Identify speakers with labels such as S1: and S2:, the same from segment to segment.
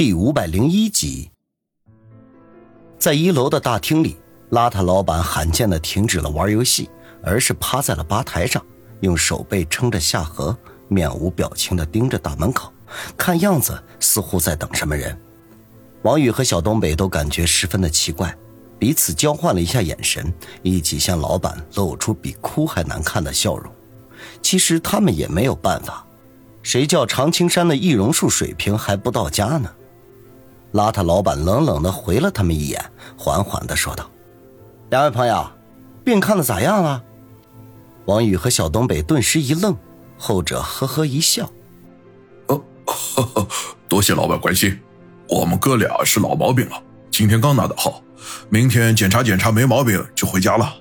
S1: 第五百零一集，在一楼的大厅里，邋遢老板罕见的停止了玩游戏，而是趴在了吧台上，用手背撑着下颌，面无表情的盯着大门口，看样子似乎在等什么人。王宇和小东北都感觉十分的奇怪，彼此交换了一下眼神，一起向老板露出比哭还难看的笑容。其实他们也没有办法，谁叫常青山的易容术水平还不到家呢？邋遢老板冷冷的回了他们一眼，缓缓的说道：“两位朋友，病看的咋样了？”王宇和小东北顿时一愣，后者呵呵一笑：“
S2: 哦，多谢老板关心，我们哥俩是老毛病了，今天刚拿的号，明天检查检查没毛病就回家了。”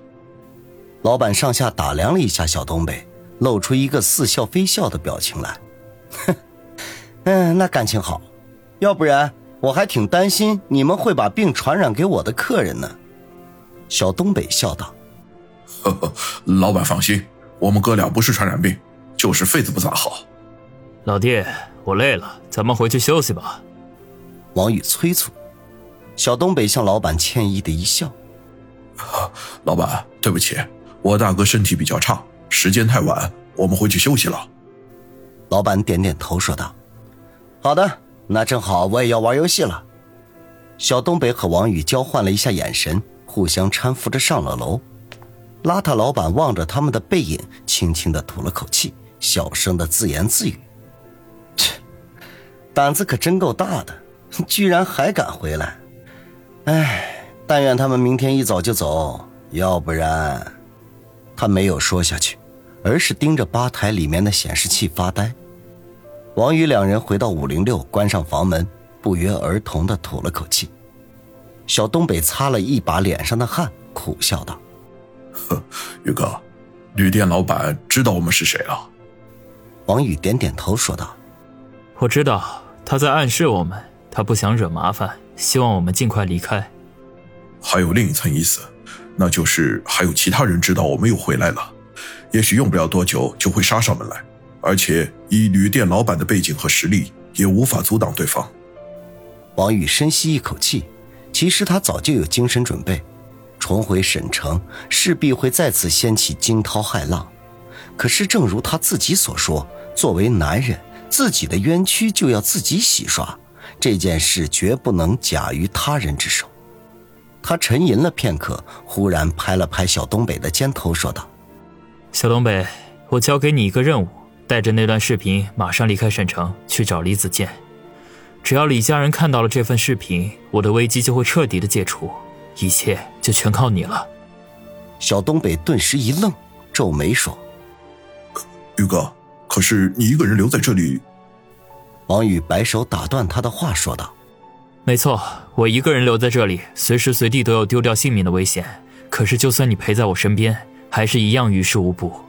S1: 老板上下打量了一下小东北，露出一个似笑非笑的表情来：“哼，嗯，那感情好，要不然。”我还挺担心你们会把病传染给我的客人呢，小东北笑道：“
S2: 呵呵，老板放心，我们哥俩不是传染病，就是肺子不咋好。”
S3: 老弟，我累了，咱们回去休息吧。
S1: 王宇催促。小东北向老板歉意的一笑：“
S2: 老板，对不起，我大哥身体比较差，时间太晚，我们回去休息了。”
S1: 老板点点头说道：“好的。”那正好，我也要玩游戏了。小东北和王宇交换了一下眼神，互相搀扶着上了楼。邋遢老板望着他们的背影，轻轻的吐了口气，小声的自言自语：“切，胆子可真够大的，居然还敢回来。哎，但愿他们明天一早就走，要不然……”他没有说下去，而是盯着吧台里面的显示器发呆。王宇两人回到五零六，关上房门，不约而同的吐了口气。小东北擦了一把脸上的汗，苦笑道：“
S2: 呵，宇哥，旅店老板知道我们是谁了？”
S1: 王宇点点头说道：“
S3: 我知道，他在暗示我们，他不想惹麻烦，希望我们尽快离开。
S2: 还有另一层意思，那就是还有其他人知道我们又回来了，也许用不了多久就会杀上门来。”而且以旅店老板的背景和实力，也无法阻挡对方。
S1: 王宇深吸一口气，其实他早就有精神准备，重回沈城势必会再次掀起惊涛骇浪。可是正如他自己所说，作为男人，自己的冤屈就要自己洗刷，这件事绝不能假于他人之手。他沉吟了片刻，忽然拍了拍小东北的肩头，说道：“
S3: 小东北，我交给你一个任务。”带着那段视频，马上离开省城去找李子健。只要李家人看到了这份视频，我的危机就会彻底的解除，一切就全靠你了。
S1: 小东北顿时一愣，皱眉说：“
S2: 宇哥，可是你一个人留在这里？”
S1: 王宇摆手打断他的话，说道：“
S3: 没错，我一个人留在这里，随时随地都有丢掉性命的危险。可是就算你陪在我身边，还是一样于事无补。”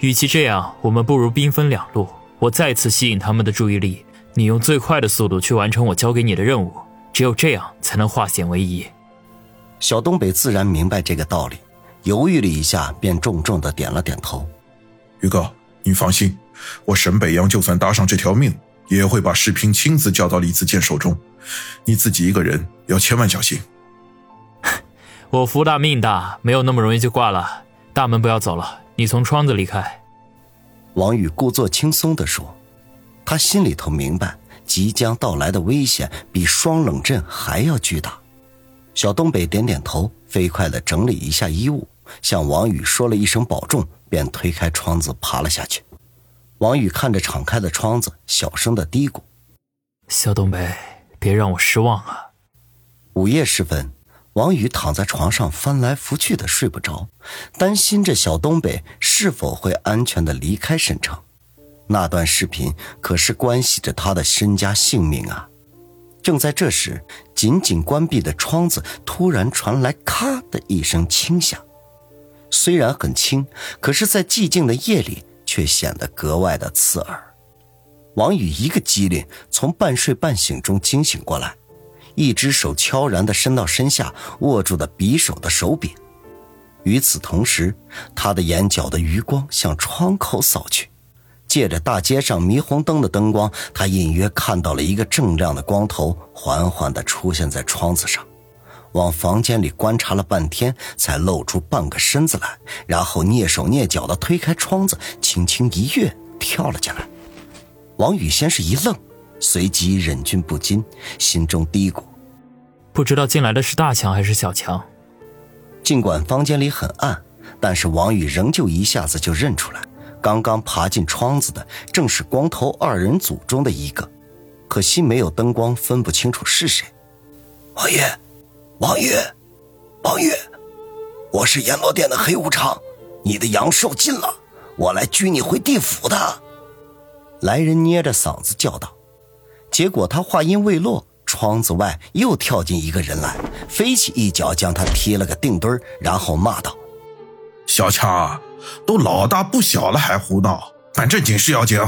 S3: 与其这样，我们不如兵分两路。我再次吸引他们的注意力，你用最快的速度去完成我交给你的任务，只有这样才能化险为夷。
S1: 小东北自然明白这个道理，犹豫了一下，便重重的点了点头。
S2: 宇哥，你放心，我沈北洋就算搭上这条命，也会把视频亲自交到李子健手中。你自己一个人要千万小心。
S3: 我福大命大，没有那么容易就挂了。大门不要走了。你从窗子离开。”
S1: 王宇故作轻松地说，他心里头明白，即将到来的危险比双冷阵还要巨大。小东北点点头，飞快的整理一下衣物，向王宇说了一声保重，便推开窗子爬了下去。王宇看着敞开的窗子，小声的嘀咕：“
S3: 小东北，别让我失望啊。”
S1: 午夜时分。王宇躺在床上翻来覆去的睡不着，担心着小东北是否会安全的离开沈城。那段视频可是关系着他的身家性命啊！正在这时，紧紧关闭的窗子突然传来“咔”的一声轻响，虽然很轻，可是，在寂静的夜里却显得格外的刺耳。王宇一个机灵，从半睡半醒中惊醒过来。一只手悄然地伸到身下，握住的匕首的手柄。与此同时，他的眼角的余光向窗口扫去，借着大街上霓虹灯的灯光，他隐约看到了一个锃亮的光头缓缓地出现在窗子上。往房间里观察了半天，才露出半个身子来，然后蹑手蹑脚地推开窗子，轻轻一跃，跳了进来。王宇先是一愣，随即忍俊不禁，心中嘀咕：
S3: 不知道进来的是大强还是小强。
S1: 尽管房间里很暗，但是王宇仍旧一下子就认出来，刚刚爬进窗子的正是光头二人组中的一个，可惜没有灯光，分不清楚是谁。
S4: 王爷。王爷，王爷，我是阎罗殿的黑无常，你的阳寿尽了，我来拘你回地府的。
S1: 来人捏着嗓子叫道。结果他话音未落，窗子外又跳进一个人来，飞起一脚将他踢了个腚墩然后骂道：“
S2: 小强，都老大不小了还胡闹，办正经事要紧。”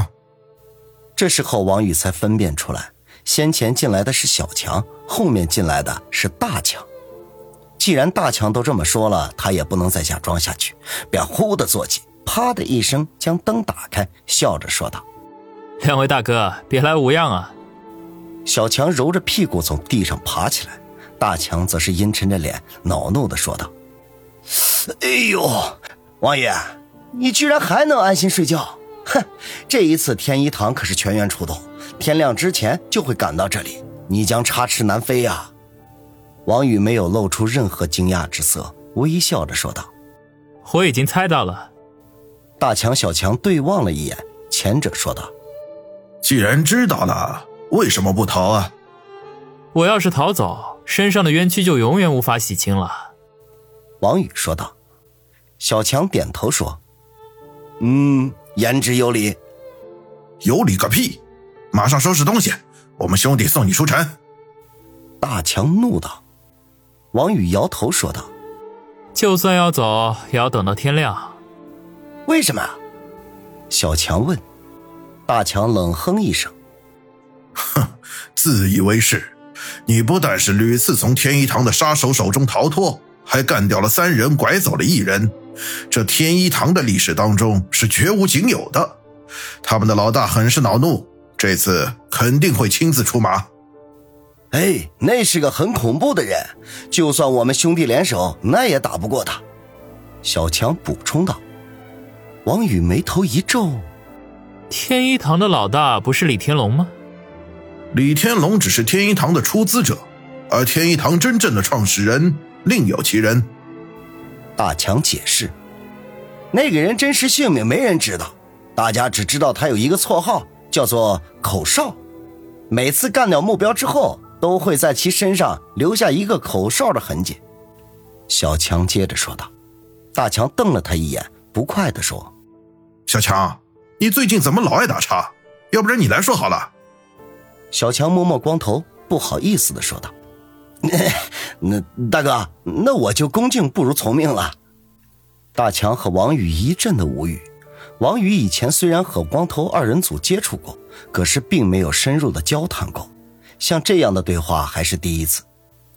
S1: 这时候王宇才分辨出来。先前进来的是小强，后面进来的是大强。既然大强都这么说了，他也不能再假装下去，便忽的坐起，啪的一声将灯打开，笑着说道：“
S3: 两位大哥，别来无恙啊！”
S1: 小强揉着屁股从地上爬起来，大强则是阴沉着脸，恼怒地说道：“
S4: 哎呦，王爷，你居然还能安心睡觉？
S1: 哼，这一次天一堂可是全员出动。”天亮之前就会赶到这里，你将插翅难飞呀！王宇没有露出任何惊讶之色，微笑着说道：“
S3: 我已经猜到了。”
S1: 大强、小强对望了一眼，前者说道：“
S2: 既然知道了，为什么不逃啊？”
S3: 我要是逃走，身上的冤屈就永远无法洗清了。”
S1: 王宇说道。小强点头说：“
S4: 嗯，言之有理。
S2: 有理个屁！”马上收拾东西，我们兄弟送你出城。
S1: 大强怒道。王宇摇头说道：“
S3: 就算要走，也要等到天亮。”
S4: 为什么？
S1: 小强问。大强冷哼一声：“
S2: 哼，自以为是。你不但是屡次从天一堂的杀手手中逃脱，还干掉了三人，拐走了一人。这天一堂的历史当中是绝无仅有的。他们的老大很是恼怒。”这次肯定会亲自出马。
S4: 哎，那是个很恐怖的人，就算我们兄弟联手，那也打不过他。
S1: 小强补充道。王宇眉头一皱：“
S3: 天一堂的老大不是李天龙吗？”
S2: 李天龙只是天一堂的出资者，而天一堂真正的创始人另有其人。
S1: 大强解释：“
S4: 那个人真实姓名没人知道，大家只知道他有一个绰号。”叫做口哨，每次干掉目标之后，都会在其身上留下一个口哨的痕迹。
S1: 小强接着说道。大强瞪了他一眼，不快地说：“
S2: 小强，你最近怎么老爱打岔？要不然你来说好了。”
S1: 小强摸摸光头，不好意思的说道：“
S4: 那大哥，那我就恭敬不如从命了。”
S1: 大强和王宇一阵的无语。王宇以前虽然和光头二人组接触过，可是并没有深入的交谈过，像这样的对话还是第一次。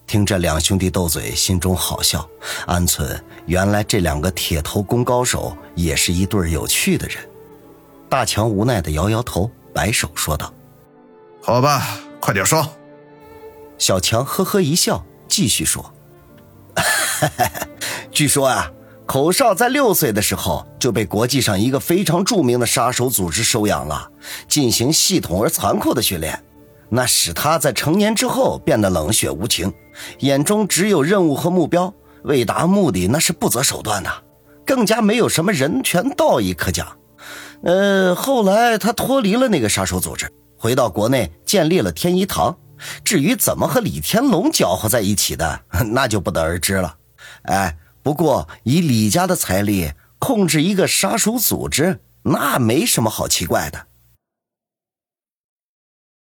S1: 听着两兄弟斗嘴，心中好笑，暗存原来这两个铁头功高手也是一对有趣的人。大强无奈的摇摇头，摆手说道：“
S2: 好吧，快点说。”
S1: 小强呵呵一笑，继续说：“
S4: 据说啊。”口哨在六岁的时候就被国际上一个非常著名的杀手组织收养了，进行系统而残酷的训练，那使他在成年之后变得冷血无情，眼中只有任务和目标，为达目的那是不择手段的，更加没有什么人权道义可讲。呃，后来他脱离了那个杀手组织，回到国内建立了天一堂，至于怎么和李天龙搅和在一起的，那就不得而知了。哎。不过，以李家的财力控制一个杀手组织，那没什么好奇怪的。